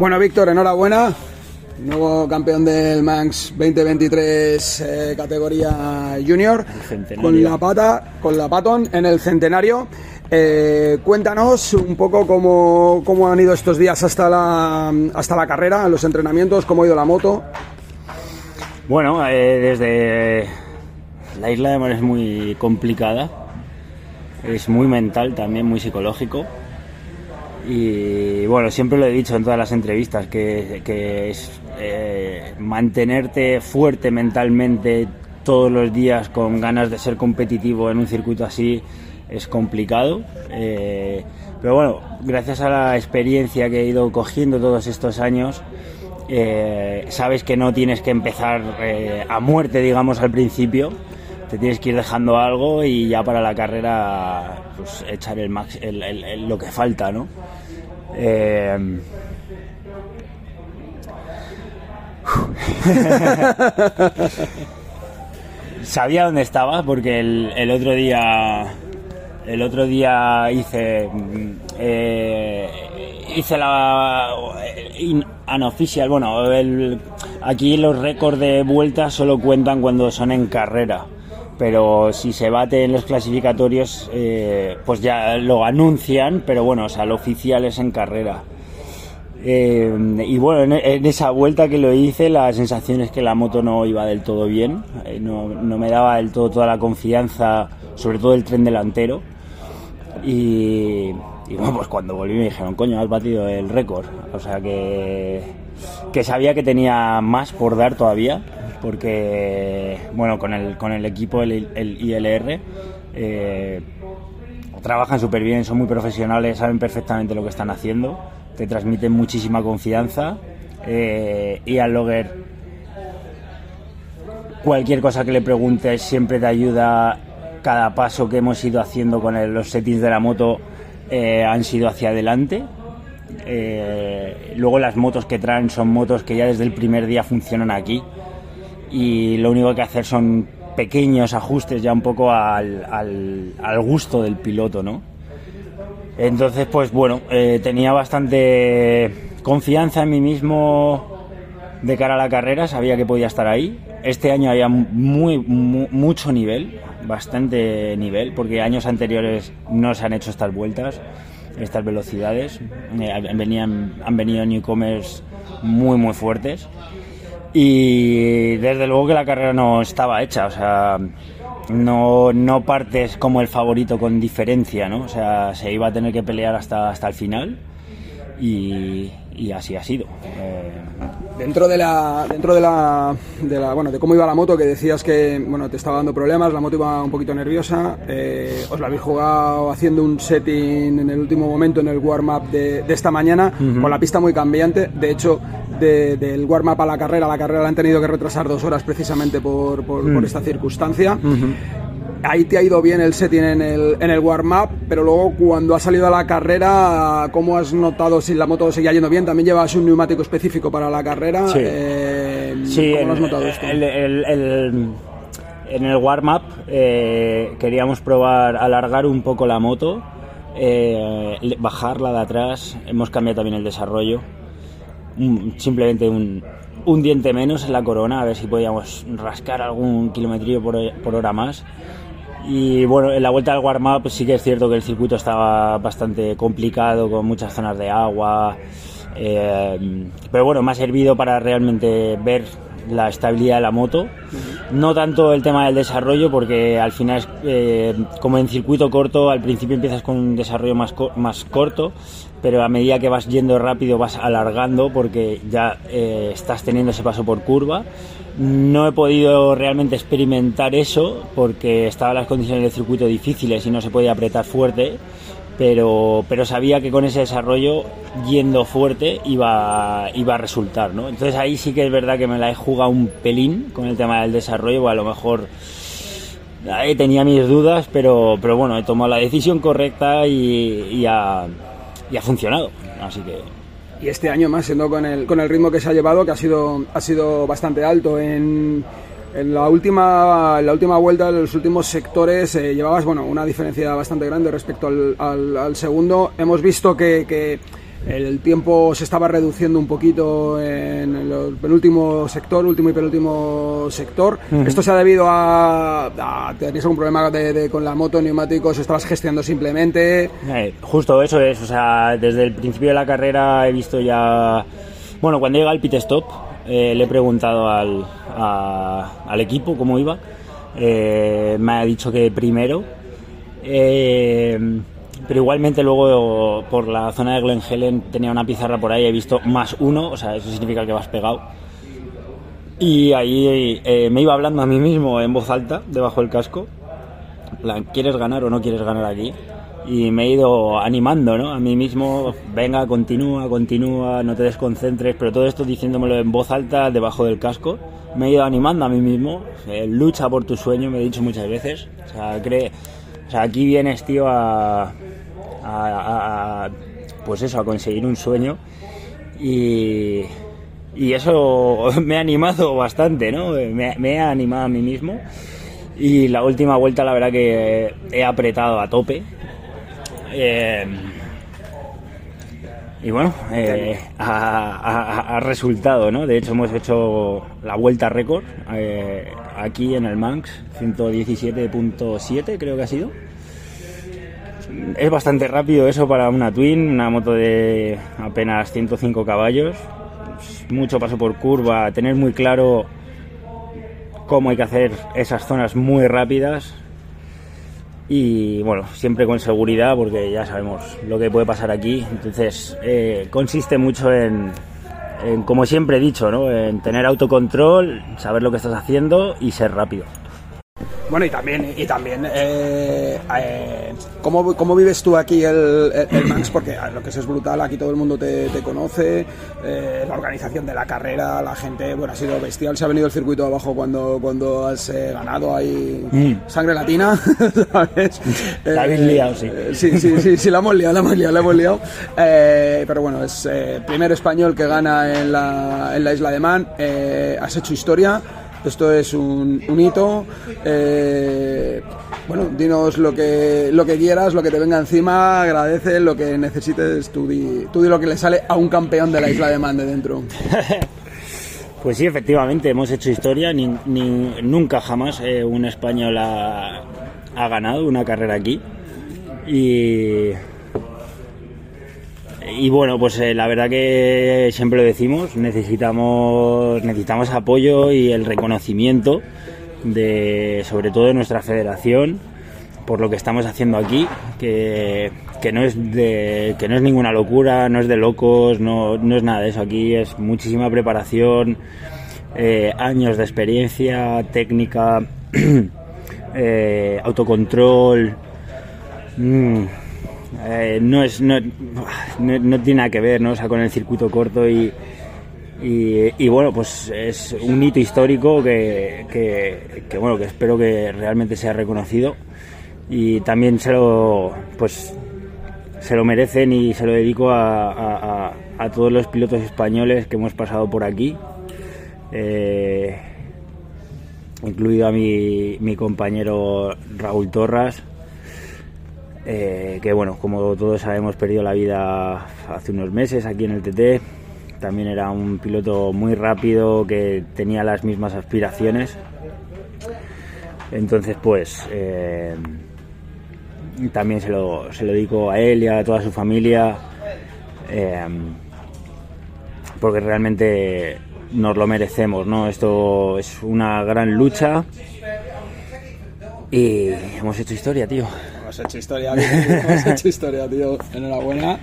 Bueno, Víctor, enhorabuena. Nuevo campeón del Manx 2023 eh, categoría junior con la pata, con la Patton en el centenario. Eh, cuéntanos un poco cómo, cómo, han ido estos días hasta la, hasta la carrera, los entrenamientos, cómo ha ido la moto. Bueno, eh, desde la isla de Mar es muy complicada, es muy mental también, muy psicológico. Y bueno, siempre lo he dicho en todas las entrevistas, que, es eh, mantenerte fuerte mentalmente todos los días con ganas de ser competitivo en un circuito así es complicado. Eh, pero bueno, gracias a la experiencia que he ido cogiendo todos estos años, eh, sabes que no tienes que empezar a muerte, digamos, al principio. Te tienes que ir dejando algo y ya para la carrera pues, echar el, max, lo que falta, ¿no? Eh, sabía dónde estaba porque el, otro día el otro día hice eh, hice la unofficial bueno aquí los récords de vueltas solo cuentan cuando son en carrera pero si se bate en los clasificatorios, eh, pues ya lo anuncian, pero bueno, o sea, lo oficial es en carrera. Eh, y bueno, en, esa vuelta que lo hice, la sensación es que la moto no iba del todo bien, eh, no, me daba del todo toda la confianza, sobre todo el tren delantero. Y, bueno, pues cuando volví me dijeron, coño, has batido el récord. O sea que, que sabía que tenía más por dar todavía porque bueno, con el, con el equipo, el, ILR, eh, trabajan súper bien, son muy profesionales, saben perfectamente lo que están haciendo, te transmiten muchísima confianza eh, y al logger cualquier cosa que le preguntes siempre te ayuda cada paso que hemos ido haciendo con los settings de la moto eh, han sido hacia adelante. Luego las motos que traen son motos que ya desde el primer día funcionan aquí y lo único que hacer son pequeños ajustes ya un poco al, al, gusto del piloto, ¿no? Entonces, pues bueno, eh, tenía bastante confianza en mí mismo de cara a la carrera, sabía que podía estar ahí. Este año había muy, mucho nivel, bastante nivel, porque años anteriores no se han hecho estas vueltas, estas velocidades. Eh, venían, han venido newcomers muy, muy fuertes y desde luego que la carrera no estaba hecha, o sea, no, no partes como el favorito con diferencia, ¿no? O sea, se iba a tener que pelear hasta, hasta el final y, y así ha sido. Eh, dentro de la dentro de la, de la, bueno de cómo iba la moto que decías que bueno te estaba dando problemas la moto iba un poquito nerviosa eh, os la habéis jugado haciendo un setting en el último momento en el warm up de, de esta mañana con la pista muy cambiante. De hecho del warm up a la carrera la carrera la han tenido que retrasar dos horas precisamente por, por, por esta circunstancia ahí te ha ido bien el setting en el, en el warm-up, pero luego cuando has salido a la carrera, ¿cómo has notado si la moto seguía yendo bien? ¿También llevas un neumático específico para la carrera? Sí, eh, ¿cómo has notado esto? en el warm-up eh, queríamos probar alargar un poco la moto, eh, bajarla de atrás, hemos cambiado también el desarrollo, simplemente un, un diente menos en la corona, a ver si podíamos rascar algún kilometrillo por, por hora más y bueno, en la vuelta al warm-up sí que es cierto que el circuito estaba bastante complicado, con muchas zonas de agua. Eh, pero bueno, me ha servido para realmente ver la estabilidad de la moto. No tanto el tema del desarrollo, porque al final, eh, como en circuito corto, al principio empiezas con un desarrollo más, más corto, pero a medida que vas yendo rápido vas alargando porque ya eh, estás teniendo ese paso por curva. No he podido realmente experimentar eso porque estaban las condiciones del circuito difíciles y no se podía apretar fuerte, pero, pero sabía que con ese desarrollo, yendo fuerte, iba, iba a resultar, ¿no? Entonces ahí sí que es verdad que me la he jugado un pelín con el tema del desarrollo, o a lo mejor ahí tenía mis dudas, pero, pero bueno, he tomado la decisión correcta y, ha, y ha funcionado, así que y este año más siendo con el, con el ritmo que se ha llevado que ha sido ha sido bastante alto en, en la última en la última vuelta en los últimos sectores eh, llevabas bueno una diferencia bastante grande respecto al, al, al segundo hemos visto que, que el tiempo se estaba reduciendo un poquito en el penúltimo sector, último y penúltimo sector. Uh -huh. Esto se ha debido a, a tenías algún problema de, de, con la moto, neumáticos, estabas gestionando simplemente. Eh, justo eso es, o sea, desde el principio de la carrera he visto ya, bueno, cuando llega el pit stop eh, le he preguntado al, a, al equipo cómo iba, eh, me ha dicho que primero. Eh, pero igualmente luego por la zona de Glen Helen tenía una pizarra por ahí, he visto más uno, o sea, eso significa que vas pegado. Y ahí me iba hablando a mí mismo en voz alta, debajo del casco, plan, ¿quieres ganar o no quieres ganar aquí? Y me he ido animando, ¿no? A mí mismo, venga, continúa, continúa, no te desconcentres, pero todo esto diciéndomelo en voz alta, debajo del casco. Me he ido animando a mí mismo, eh, lucha por tu sueño, me he dicho muchas veces. O sea, aquí vienes, tío, a, pues eso, a conseguir un sueño y, y, eso me ha animado bastante, ¿no? Me, me, he animado a mí mismo y la última vuelta la verdad que he apretado a tope. Eh, y bueno, eh, ha, resultado, ¿no? De hecho hemos hecho la vuelta récord eh, aquí en el Manx, 117.7 creo que ha sido. Es bastante rápido eso para una Twin, una moto de apenas 105 caballos, mucho paso por curva, tener muy claro cómo hay que hacer esas zonas muy rápidas y bueno, siempre con seguridad porque ya sabemos lo que puede pasar aquí, entonces eh, consiste mucho en, como siempre he dicho, ¿no? en tener autocontrol, saber lo que estás haciendo y ser rápido. Bueno, y también, y también eh, eh, ¿cómo, ¿cómo, vives tú aquí el, el, el, Max? Porque lo que es, es brutal, aquí todo el mundo te, te conoce, eh, la organización de la carrera, la gente, bueno, ha sido bestial, se ha venido el circuito abajo cuando, cuando has eh, ganado ahí mm. sangre latina, ¿sabes? La habéis liado, sí. sí. Sí, sí, sí, la hemos liado, la hemos liado, la hemos liado. pero bueno, es primer español que gana en la, en la isla de Man, has hecho historia esto es un, hito. Eh, bueno, dinos lo que, lo que quieras, lo que te venga encima, agradece lo que necesites, tú di, tú di lo que le sale a un campeón de la isla de Man de dentro. Pues sí, efectivamente, hemos hecho historia. Ni, nunca jamás eh, un español ha, ganado una carrera aquí. Y, y bueno, pues eh, la verdad que siempre lo decimos, necesitamos, necesitamos apoyo y el reconocimiento de, sobre todo de nuestra federación, por lo que estamos haciendo aquí, que, que, no, es de, que no es ninguna locura, no es de locos, no, no es nada de eso. Aquí es muchísima preparación, eh, años de experiencia, técnica, eh, autocontrol. Mmm, eh, no es no, no, no, tiene nada que ver ¿no? sea, con el circuito corto y, y, bueno pues es un hito histórico que, que, bueno que espero que realmente sea reconocido y también se lo pues se lo merecen y se lo dedico a, a, a todos los pilotos españoles que hemos pasado por aquí eh, incluido a mi, mi compañero Raúl Torras eh, que bueno, como todos sabemos, perdió la vida hace unos meses aquí en el TT. También era un piloto muy rápido que tenía las mismas aspiraciones. Entonces, pues, eh, también se lo, se lo dedico a él y a toda su familia, eh, porque realmente nos lo merecemos, ¿no? Esto es una gran lucha y hemos hecho historia, tío hemos hecho historia, hemos hecho historia, tío. Enhorabuena.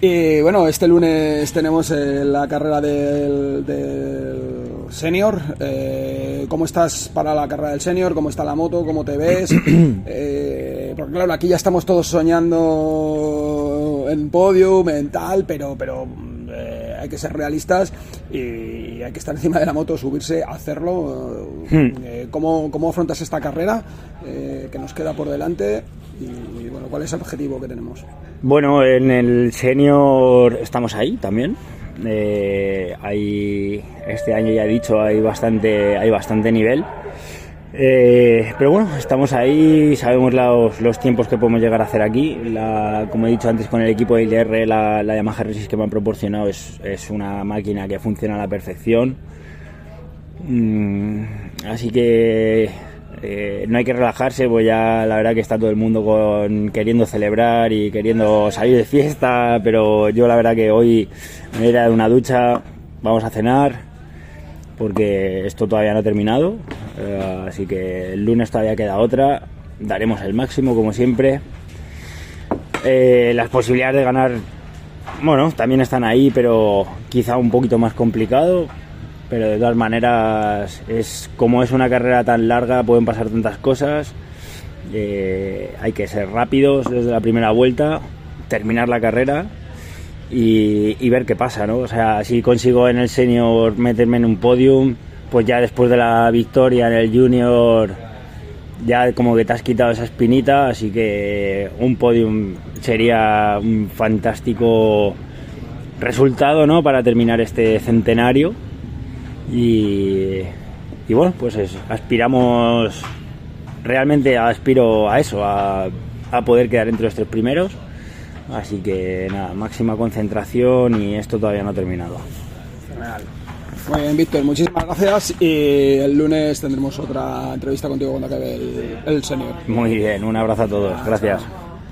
Y bueno, este lunes tenemos eh, la carrera del, del senior. Eh, ¿Cómo estás para la carrera del senior? ¿Cómo está la moto? ¿Cómo te ves? Eh, porque claro, aquí ya estamos todos soñando en podio, mental, pero, pero eh, hay que ser realistas y hay que estar encima de la moto, subirse, hacerlo. Hmm. Eh, ¿cómo, ¿Cómo afrontas esta carrera que nos queda por delante? Y, bueno, ¿cuál es el objetivo que tenemos? Bueno, en el senior estamos ahí también. Eh, hay, este año ya he dicho, hay bastante, hay bastante nivel. Eh, pero bueno, estamos ahí, sabemos los, los, tiempos que podemos llegar a hacer aquí. La, como he dicho antes, con el equipo de IDR, la, la Yamaha Resist que me han proporcionado es, es, una máquina que funciona a la perfección. Mm, así que eh, no hay que relajarse, pues ya la verdad que está todo el mundo con, queriendo celebrar y queriendo salir de fiesta, pero yo la verdad que hoy me iré de una ducha, vamos a cenar, porque esto todavía no ha terminado, eh, así que el lunes todavía queda otra, daremos el máximo como siempre. Eh, las posibilidades de ganar, bueno, también están ahí, pero quizá un poquito más complicado, pero de todas maneras es como es una carrera tan larga pueden pasar tantas cosas eh, hay que ser rápidos desde la primera vuelta terminar la carrera y, y, ver qué pasa no o sea si consigo en el senior meterme en un podium pues ya después de la victoria en el junior ya como que te has quitado esa espinita así que un podium sería un fantástico resultado no para terminar este centenario y, y bueno, pues es, aspiramos, realmente aspiro a eso, a, a, poder quedar entre los tres primeros. Así que nada, máxima concentración y esto todavía no ha terminado. Muy bien, Víctor, muchísimas gracias y el lunes tendremos otra entrevista contigo cuando acabe el, el senior. Muy bien, un abrazo a todos, gracias.